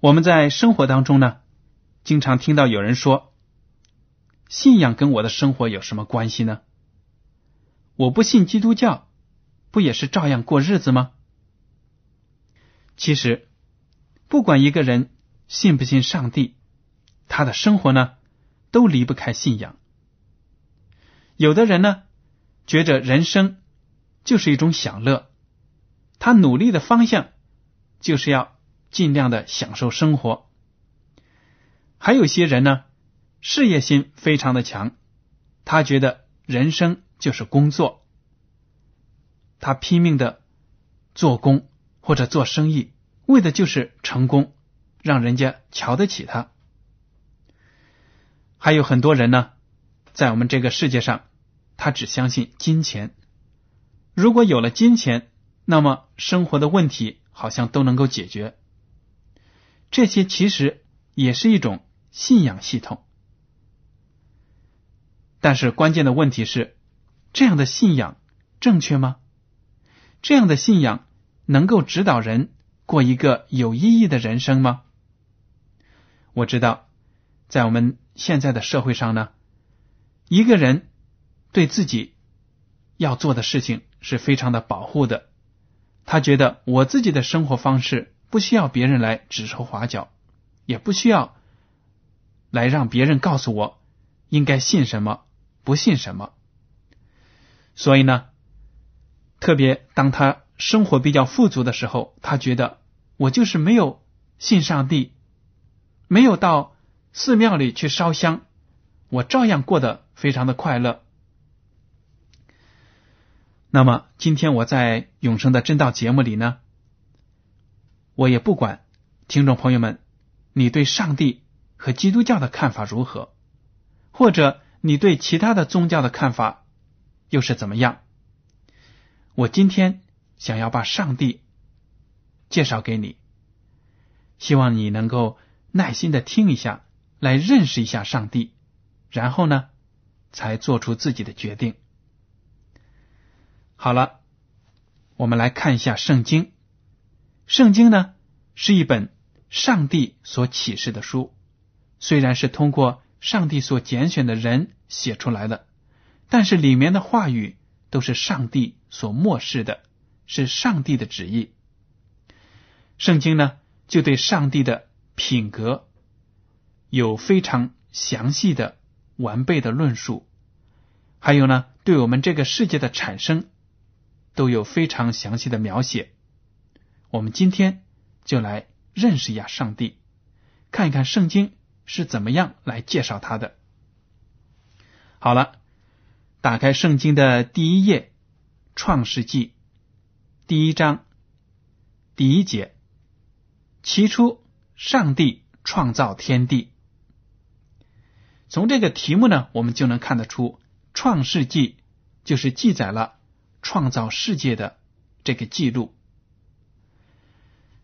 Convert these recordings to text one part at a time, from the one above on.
我们在生活当中呢，经常听到有人说：“信仰跟我的生活有什么关系呢？我不信基督教，不也是照样过日子吗？”其实，不管一个人信不信上帝，他的生活呢，都离不开信仰。有的人呢。觉着人生就是一种享乐，他努力的方向就是要尽量的享受生活。还有些人呢，事业心非常的强，他觉得人生就是工作，他拼命的做工或者做生意，为的就是成功，让人家瞧得起他。还有很多人呢，在我们这个世界上。他只相信金钱，如果有了金钱，那么生活的问题好像都能够解决。这些其实也是一种信仰系统，但是关键的问题是：这样的信仰正确吗？这样的信仰能够指导人过一个有意义的人生吗？我知道，在我们现在的社会上呢，一个人。对自己要做的事情是非常的保护的。他觉得我自己的生活方式不需要别人来指手画脚，也不需要来让别人告诉我应该信什么，不信什么。所以呢，特别当他生活比较富足的时候，他觉得我就是没有信上帝，没有到寺庙里去烧香，我照样过得非常的快乐。那么，今天我在永生的真道节目里呢，我也不管听众朋友们，你对上帝和基督教的看法如何，或者你对其他的宗教的看法又是怎么样。我今天想要把上帝介绍给你，希望你能够耐心的听一下，来认识一下上帝，然后呢，才做出自己的决定。好了，我们来看一下圣经。圣经呢是一本上帝所启示的书，虽然是通过上帝所拣选的人写出来的，但是里面的话语都是上帝所漠视的，是上帝的旨意。圣经呢就对上帝的品格有非常详细的、完备的论述，还有呢对我们这个世界的产生。都有非常详细的描写。我们今天就来认识一下上帝，看一看圣经是怎么样来介绍他的。好了，打开圣经的第一页，《创世纪》第一章第一节：起初，上帝创造天地。从这个题目呢，我们就能看得出，《创世纪》就是记载了。创造世界的这个记录，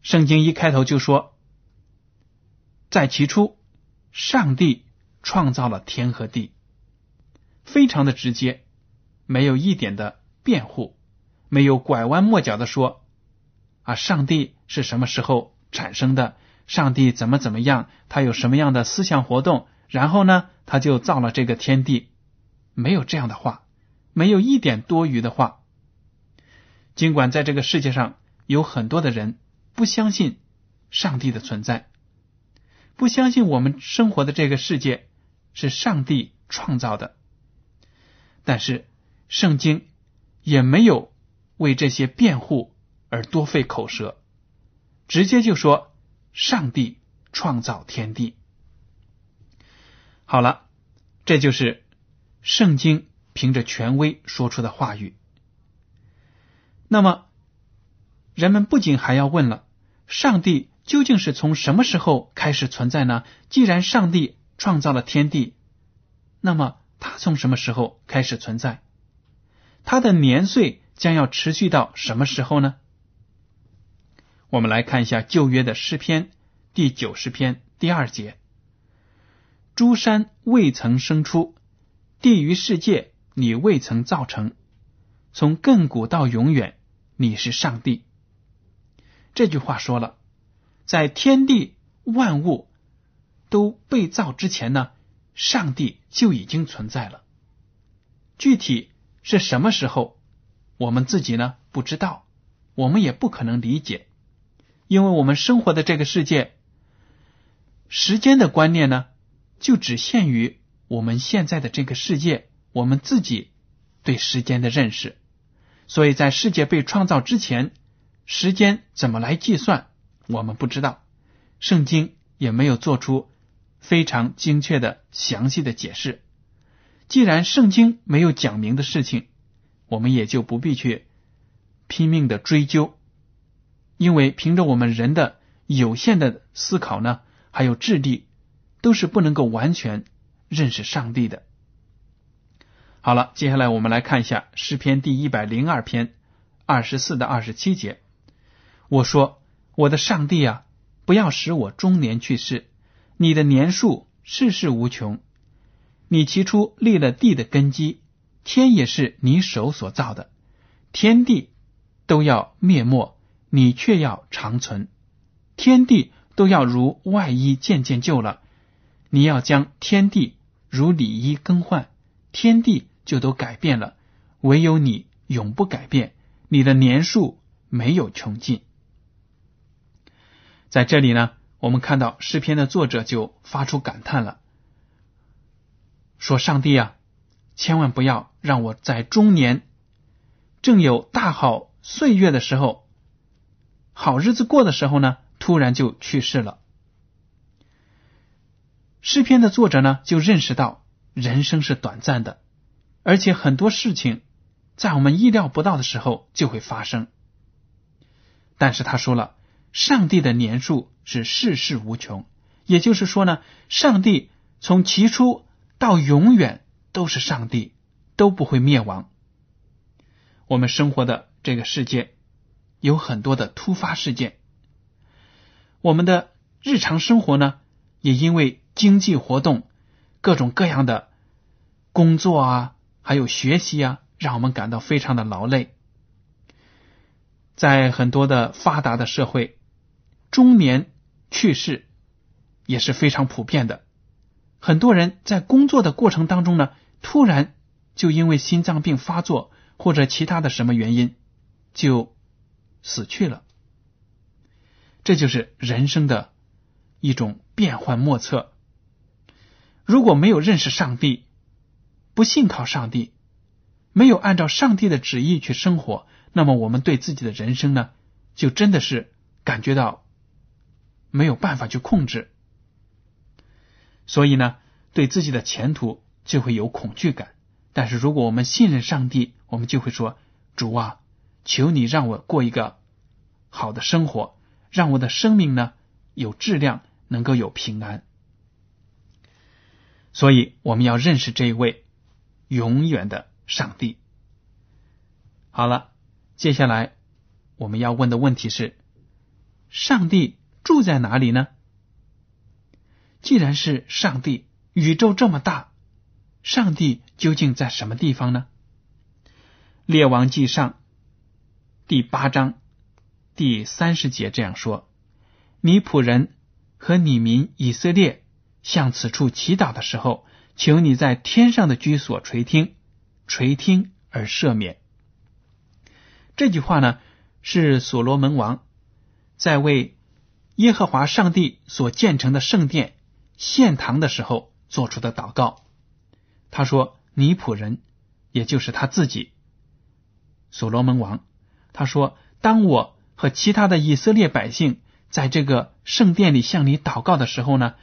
圣经一开头就说：“在起初，上帝创造了天和地，非常的直接，没有一点的辩护，没有拐弯抹角的说啊，上帝是什么时候产生的？上帝怎么怎么样？他有什么样的思想活动？然后呢，他就造了这个天地，没有这样的话，没有一点多余的话。尽管在这个世界上有很多的人不相信上帝的存在，不相信我们生活的这个世界是上帝创造的，但是圣经也没有为这些辩护而多费口舌，直接就说上帝创造天地。好了，这就是圣经凭着权威说出的话语。那么，人们不仅还要问了：上帝究竟是从什么时候开始存在呢？既然上帝创造了天地，那么他从什么时候开始存在？他的年岁将要持续到什么时候呢？我们来看一下旧约的诗篇第九十篇第二节：“诸山未曾生出，地于世界你未曾造成，从亘古到永远。”你是上帝。这句话说了，在天地万物都被造之前呢，上帝就已经存在了。具体是什么时候，我们自己呢不知道，我们也不可能理解，因为我们生活的这个世界，时间的观念呢，就只限于我们现在的这个世界，我们自己对时间的认识。所以在世界被创造之前，时间怎么来计算，我们不知道。圣经也没有做出非常精确的、详细的解释。既然圣经没有讲明的事情，我们也就不必去拼命的追究，因为凭着我们人的有限的思考呢，还有智力，都是不能够完全认识上帝的。好了，接下来我们来看一下诗篇第一百零二篇二十四到二十七节。我说：“我的上帝啊，不要使我中年去世。你的年数世世无穷。你起初立了地的根基，天也是你手所造的。天地都要灭没，你却要长存。天地都要如外衣渐渐旧了，你要将天地如里衣更换。天地。”就都改变了，唯有你永不改变，你的年数没有穷尽。在这里呢，我们看到诗篇的作者就发出感叹了，说：“上帝啊，千万不要让我在中年正有大好岁月的时候，好日子过的时候呢，突然就去世了。”诗篇的作者呢，就认识到人生是短暂的。而且很多事情在我们意料不到的时候就会发生，但是他说了，上帝的年数是世事无穷，也就是说呢，上帝从起初到永远都是上帝，都不会灭亡。我们生活的这个世界有很多的突发事件，我们的日常生活呢，也因为经济活动各种各样的工作啊。还有学习啊，让我们感到非常的劳累。在很多的发达的社会，中年去世也是非常普遍的。很多人在工作的过程当中呢，突然就因为心脏病发作或者其他的什么原因就死去了。这就是人生的一种变幻莫测。如果没有认识上帝，不信靠上帝，没有按照上帝的旨意去生活，那么我们对自己的人生呢，就真的是感觉到没有办法去控制，所以呢，对自己的前途就会有恐惧感。但是如果我们信任上帝，我们就会说：“主啊，求你让我过一个好的生活，让我的生命呢有质量，能够有平安。”所以我们要认识这一位。永远的上帝。好了，接下来我们要问的问题是：上帝住在哪里呢？既然是上帝，宇宙这么大，上帝究竟在什么地方呢？列王记上第八章第三十节这样说：“你仆人和你民以色列向此处祈祷的时候，求你在天上的居所垂听，垂听而赦免。”这句话呢，是所罗门王在为耶和华上帝所建成的圣殿。献堂的时候做出的祷告，他说：“尼普人，也就是他自己，所罗门王。他说，当我和其他的以色列百姓在这个圣殿里向你祷告的时候呢，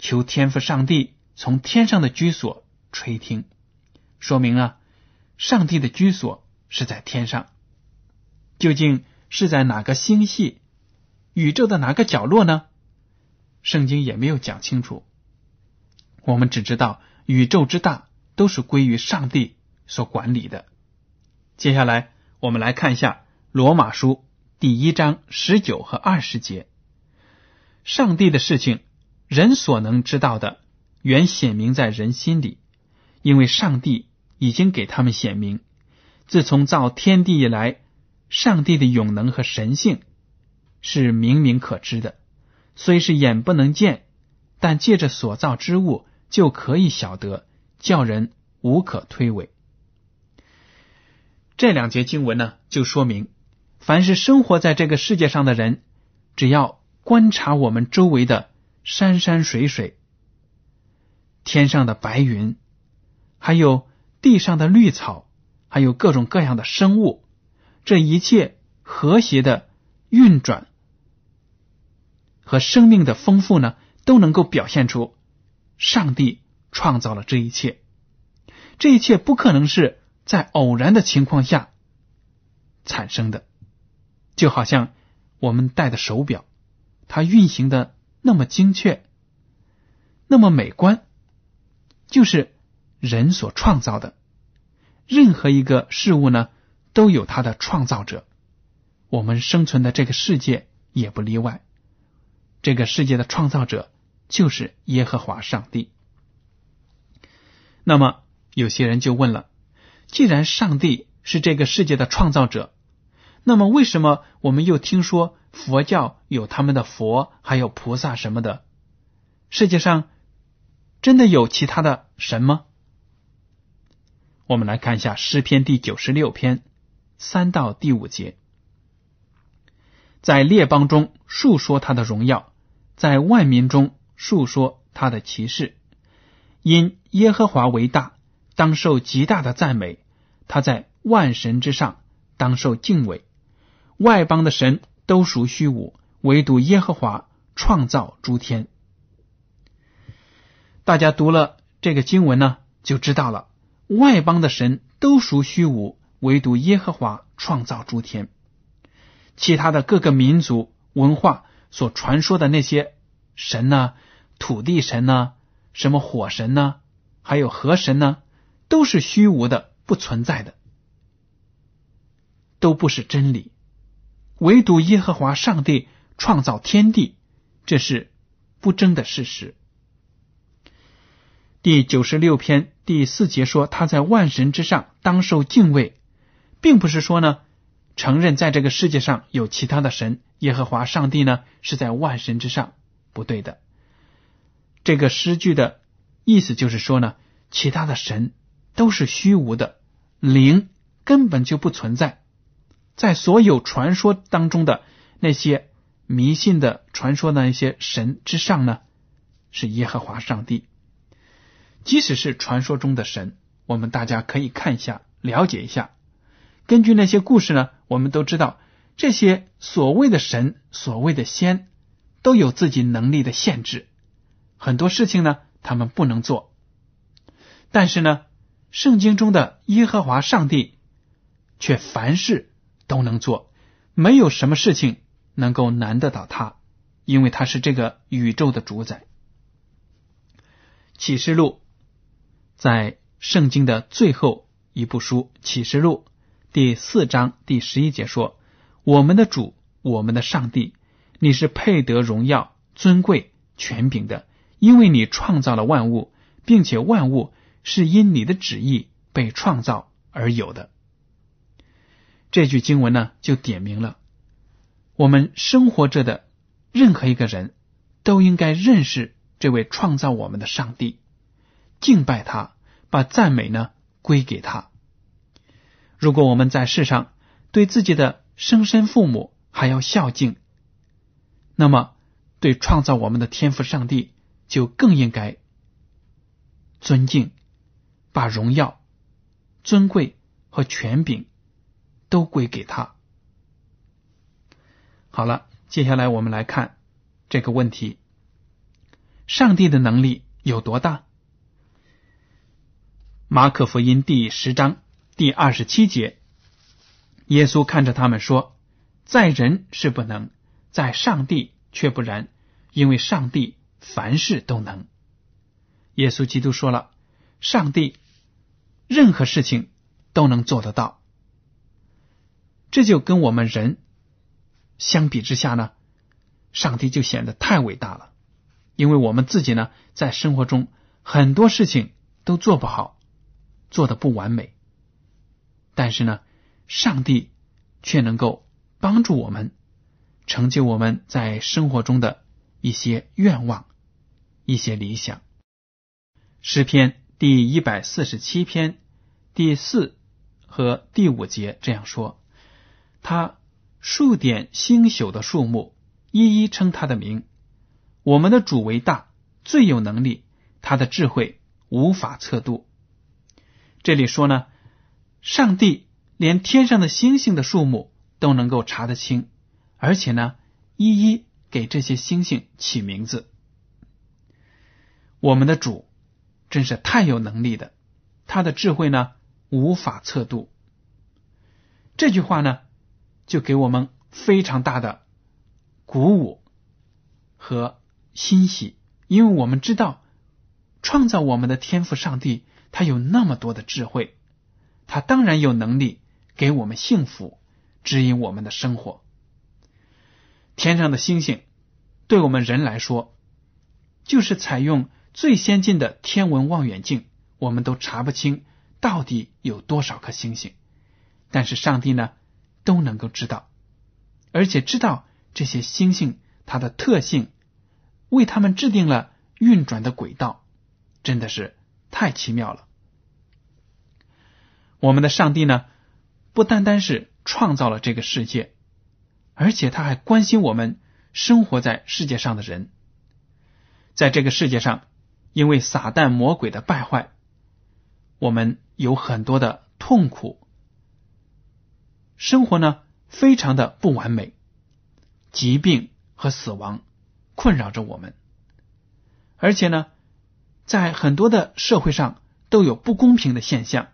求天父上帝从天上的居所垂听，说明啊，上帝的居所是在天上，究竟是在哪个星系、宇宙的哪个角落呢？”圣经也没有讲清楚，我们只知道宇宙之大都是归于上帝所管理的。接下来，我们来看一下罗马书第一章十九和二十节：上帝的事情，人所能知道的，原显明在人心里，因为上帝已经给他们显明。自从造天地以来，上帝的永能和神性是明明可知的。虽是眼不能见，但借着所造之物就可以晓得，叫人无可推诿。这两节经文呢，就说明，凡是生活在这个世界上的人，只要观察我们周围的山山水水、天上的白云，还有地上的绿草，还有各种各样的生物，这一切和谐的运转。和生命的丰富呢，都能够表现出上帝创造了这一切。这一切不可能是在偶然的情况下产生的，就好像我们戴的手表，它运行的那么精确，那么美观，就是人所创造的。任何一个事物呢，都有它的创造者，我们生存的这个世界也不例外。这个世界的创造者就是耶和华上帝。那么有些人就问了：既然上帝是这个世界的创造者，那么为什么我们又听说佛教有他们的佛，还有菩萨什么的？世界上真的有其他的神吗？我们来看一下诗篇第九十六篇三到第五节，在列邦中述说他的荣耀。在万民中述说他的奇事，因耶和华为大，当受极大的赞美。他在万神之上，当受敬畏。外邦的神都属虚无，唯独耶和华创造诸天。大家读了这个经文呢，就知道了，外邦的神都属虚无，唯独耶和华创造诸天。其他的各个民族文化。所传说的那些神呢，土地神呢，什么火神呢，还有河神呢，都是虚无的，不存在的，都不是真理。唯独耶和华上帝创造天地，这是不争的事实。第九十六篇第四节说，他在万神之上，当受敬畏，并不是说呢。承认在这个世界上有其他的神，耶和华上帝呢是在万神之上，不对的。这个诗句的意思就是说呢，其他的神都是虚无的，灵根本就不存在。在所有传说当中的那些迷信的传说的那些神之上呢，是耶和华上帝。即使是传说中的神，我们大家可以看一下，了解一下。根据那些故事呢，我们都知道这些所谓的神、所谓的仙都有自己能力的限制，很多事情呢他们不能做。但是呢，圣经中的耶和华上帝却凡事都能做，没有什么事情能够难得倒他，因为他是这个宇宙的主宰。启示录在圣经的最后一部书，启示录。第四章第十一节说：“我们的主，我们的上帝，你是配得荣耀、尊贵、权柄的，因为你创造了万物，并且万物是因你的旨意被创造而有的。这句经文呢，就点明了我们生活着的任何一个人都应该认识这位创造我们的上帝，敬拜他，把赞美呢归给他。如果我们在世上对自己的生身父母还要孝敬，那么对创造我们的天赋上帝就更应该尊敬，把荣耀、尊贵和权柄都归给他。好了，接下来我们来看这个问题：上帝的能力有多大？马可福音第十章。第二十七节，耶稣看着他们说：“在人是不能，在上帝却不然，因为上帝凡事都能。”耶稣基督说了：“上帝任何事情都能做得到。”这就跟我们人相比之下呢，上帝就显得太伟大了，因为我们自己呢，在生活中很多事情都做不好，做的不完美。但是呢，上帝却能够帮助我们成就我们在生活中的一些愿望、一些理想。诗篇第一百四十七篇第四和第五节这样说：“他数点星宿的数目，一一称他的名。我们的主为大，最有能力，他的智慧无法测度。”这里说呢。上帝连天上的星星的数目都能够查得清，而且呢，一一给这些星星起名字。我们的主真是太有能力的，他的智慧呢无法测度。这句话呢，就给我们非常大的鼓舞和欣喜，因为我们知道创造我们的天赋上帝，他有那么多的智慧。他当然有能力给我们幸福，指引我们的生活。天上的星星，对我们人来说，就是采用最先进的天文望远镜，我们都查不清到底有多少颗星星。但是上帝呢，都能够知道，而且知道这些星星它的特性，为他们制定了运转的轨道，真的是太奇妙了。我们的上帝呢，不单单是创造了这个世界，而且他还关心我们生活在世界上的人。在这个世界上，因为撒旦魔鬼的败坏，我们有很多的痛苦，生活呢非常的不完美，疾病和死亡困扰着我们，而且呢，在很多的社会上都有不公平的现象。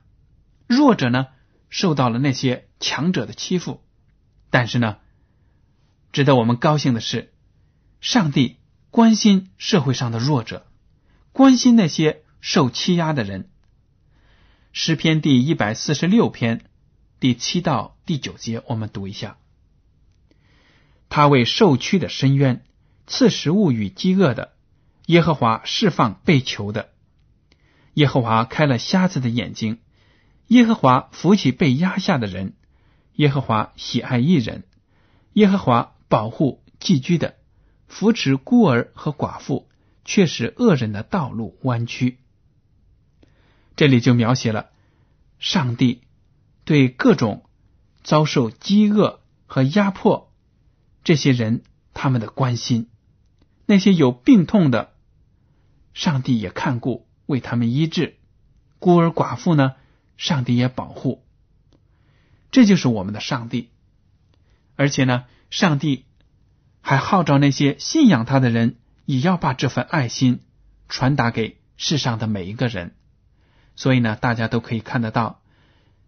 弱者呢，受到了那些强者的欺负，但是呢，值得我们高兴的是，上帝关心社会上的弱者，关心那些受欺压的人。诗篇第一百四十六篇第七到第九节，我们读一下：他为受屈的深渊赐食物与饥饿的，耶和华释放被囚的，耶和华开了瞎子的眼睛。耶和华扶起被压下的人，耶和华喜爱一人，耶和华保护寄居的，扶持孤儿和寡妇，却使恶人的道路弯曲。这里就描写了上帝对各种遭受饥饿和压迫这些人他们的关心，那些有病痛的，上帝也看顾，为他们医治；孤儿寡妇呢？上帝也保护，这就是我们的上帝。而且呢，上帝还号召那些信仰他的人，也要把这份爱心传达给世上的每一个人。所以呢，大家都可以看得到，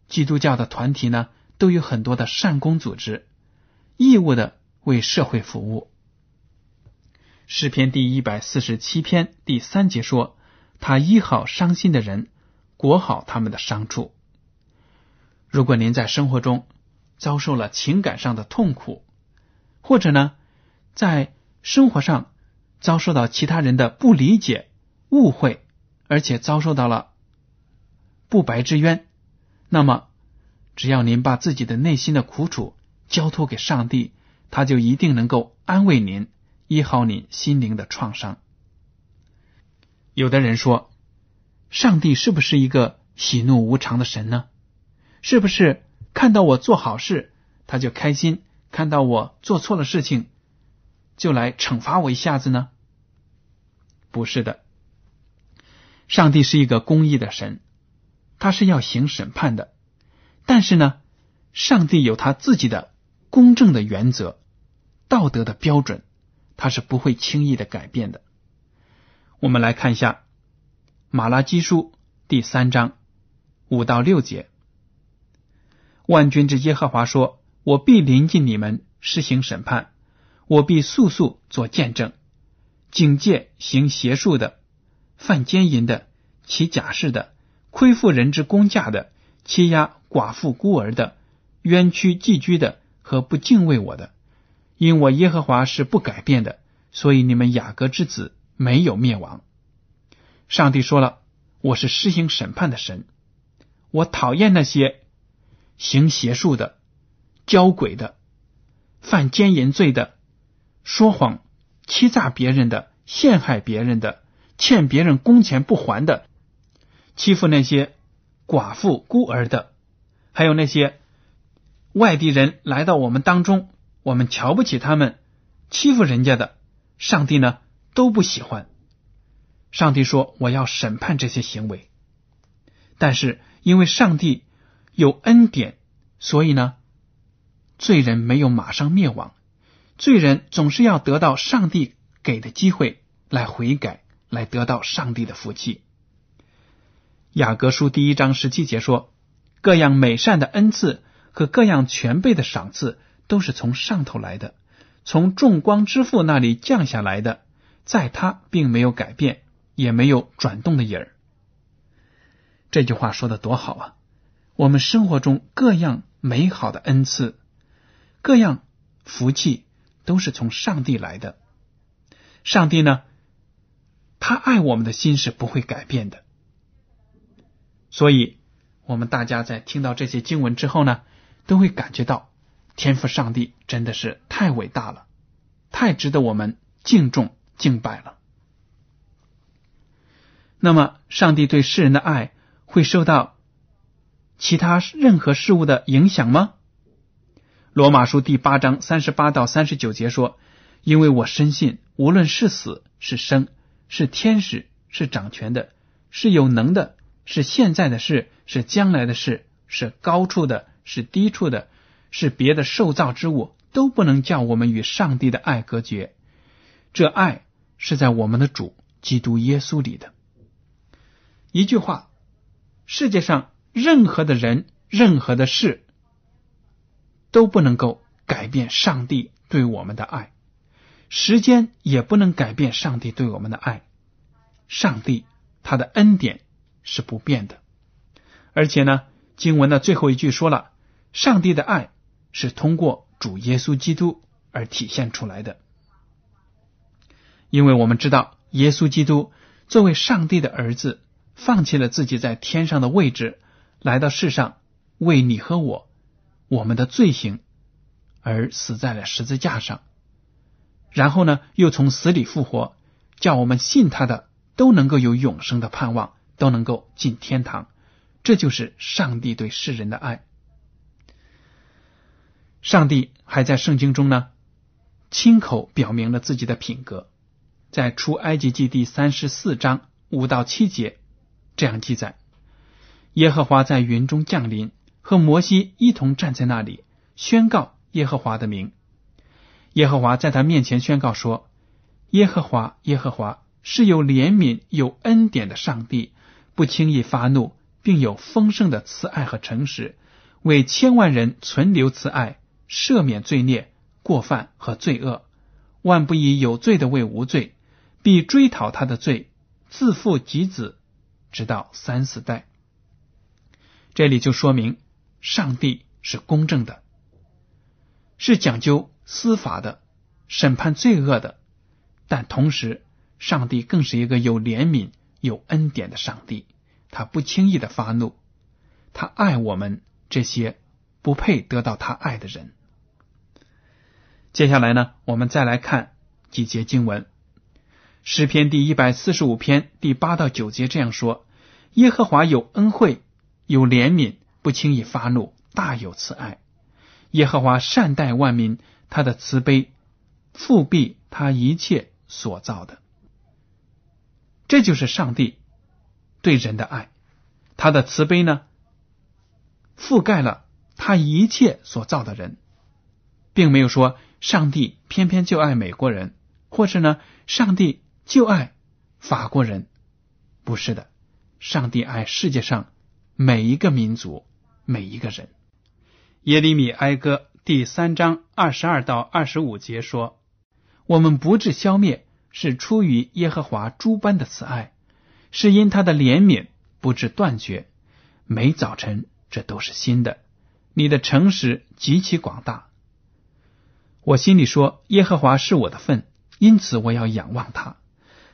基督教的团体呢，都有很多的善功组织，义务的为社会服务。诗篇第一百四十七篇第三节说：“他医好伤心的人。”裹好他们的伤处。如果您在生活中遭受了情感上的痛苦，或者呢，在生活上遭受到其他人的不理解、误会，而且遭受到了不白之冤，那么只要您把自己的内心的苦楚交托给上帝，他就一定能够安慰您，医好您心灵的创伤。有的人说，上帝是不是一个喜怒无常的神呢？是不是看到我做好事，他就开心；看到我做错了事情，就来惩罚我一下子呢？不是的，上帝是一个公义的神，他是要行审判的。但是呢，上帝有他自己的公正的原则、道德的标准，他是不会轻易的改变的。我们来看一下《马拉基书》第三章五到六节：“万军之耶和华说：我必临近你们，施行审判；我必速速做见证，警戒行邪术的、犯奸淫的、起假誓的、亏负人之公价的、欺压寡妇孤儿的、冤屈寄居的和不敬畏我的。因我耶和华是不改变的，所以你们雅各之子。”没有灭亡。上帝说了：“我是施行审判的神，我讨厌那些行邪术的、交鬼的、犯奸淫罪的、说谎、欺诈别人的、陷害别人的、欠别人工钱不还的、欺负那些寡妇孤儿的，还有那些外地人来到我们当中，我们瞧不起他们、欺负人家的。上帝呢？”都不喜欢。上帝说：“我要审判这些行为。”但是因为上帝有恩典，所以呢，罪人没有马上灭亡。罪人总是要得到上帝给的机会来悔改，来得到上帝的福气。雅各书第一章十七节说：“各样美善的恩赐和各样全备的赏赐，都是从上头来的，从众光之父那里降下来的。”在他并没有改变，也没有转动的影儿。这句话说的多好啊！我们生活中各样美好的恩赐，各样福气，都是从上帝来的。上帝呢，他爱我们的心是不会改变的。所以，我们大家在听到这些经文之后呢，都会感觉到天赋上帝真的是太伟大了，太值得我们敬重。敬拜了。那么，上帝对世人的爱会受到其他任何事物的影响吗？罗马书第八章三十八到三十九节说：“因为我深信，无论是死是生，是天使是掌权的，是有能的，是现在的事是将来的事，是高处的，是低处的，是别的受造之物，都不能叫我们与上帝的爱隔绝。这爱。”是在我们的主基督耶稣里的一句话。世界上任何的人、任何的事都不能够改变上帝对我们的爱，时间也不能改变上帝对我们的爱。上帝他的恩典是不变的，而且呢，经文的最后一句说了，上帝的爱是通过主耶稣基督而体现出来的。因为我们知道，耶稣基督作为上帝的儿子，放弃了自己在天上的位置，来到世上为你和我我们的罪行而死在了十字架上，然后呢，又从死里复活，叫我们信他的都能够有永生的盼望，都能够进天堂。这就是上帝对世人的爱。上帝还在圣经中呢，亲口表明了自己的品格。在出埃及记第三十四章五到七节，这样记载：耶和华在云中降临，和摩西一同站在那里，宣告耶和华的名。耶和华在他面前宣告说：“耶和华，耶和华是有怜悯、有恩典的上帝，不轻易发怒，并有丰盛的慈爱和诚实，为千万人存留慈爱，赦免罪孽、过犯和罪恶，万不以有罪的为无罪。”必追讨他的罪，自负及子，直到三四代。这里就说明上帝是公正的，是讲究司法的，审判罪恶的，但同时，上帝更是一个有怜悯、有恩典的上帝。他不轻易的发怒，他爱我们这些不配得到他爱的人。接下来呢，我们再来看几节经文。诗篇第一百四十五篇第八到九节这样说：“耶和华有恩惠，有怜悯，不轻易发怒，大有慈爱。耶和华善待万民，他的慈悲复庇他一切所造的。”这就是上帝对人的爱，他的慈悲呢，覆盖了他一切所造的人，并没有说上帝偏偏就爱美国人，或是呢，上帝。就爱法国人，不是的，上帝爱世界上每一个民族，每一个人。耶利米哀歌第三章二十二到二十五节说：“我们不致消灭，是出于耶和华诸般的慈爱，是因他的怜悯不致断绝。每早晨这都是新的，你的诚实极其广大。我心里说：耶和华是我的份，因此我要仰望他。”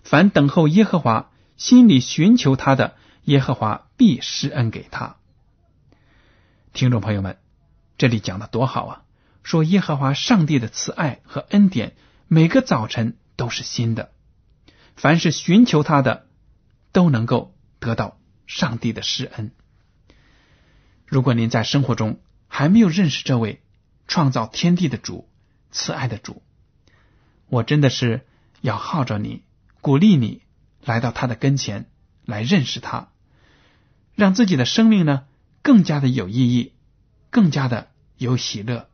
凡等候耶和华、心里寻求他的，耶和华必施恩给他。听众朋友们，这里讲的多好啊！说耶和华上帝的慈爱和恩典，每个早晨都是新的。凡是寻求他的，都能够得到上帝的施恩。如果您在生活中还没有认识这位创造天地的主、慈爱的主，我真的是要号召你。鼓励你来到他的跟前来认识他，让自己的生命呢更加的有意义，更加的有喜乐，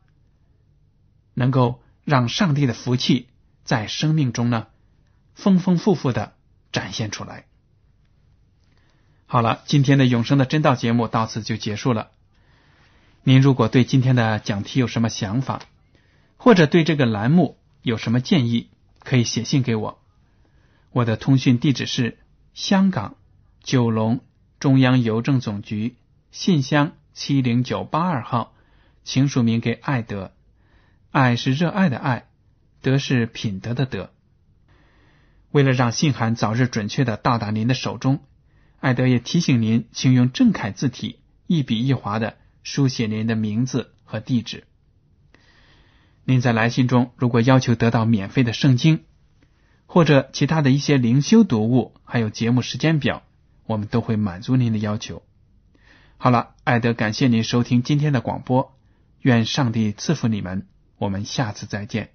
能够让上帝的福气在生命中呢丰丰富富的展现出来。好了，今天的永生的真道节目到此就结束了。您如果对今天的讲题有什么想法，或者对这个栏目有什么建议，可以写信给我。我的通讯地址是香港九龙中央邮政总局信箱七零九八二号，请署名给爱德。爱是热爱的爱，德是品德的德。为了让信函早日准确的到达您的手中，爱德也提醒您，请用正楷字体一笔一划的书写您的名字和地址。您在来信中如果要求得到免费的圣经。或者其他的一些灵修读物，还有节目时间表，我们都会满足您的要求。好了，艾德，感谢您收听今天的广播，愿上帝赐福你们，我们下次再见。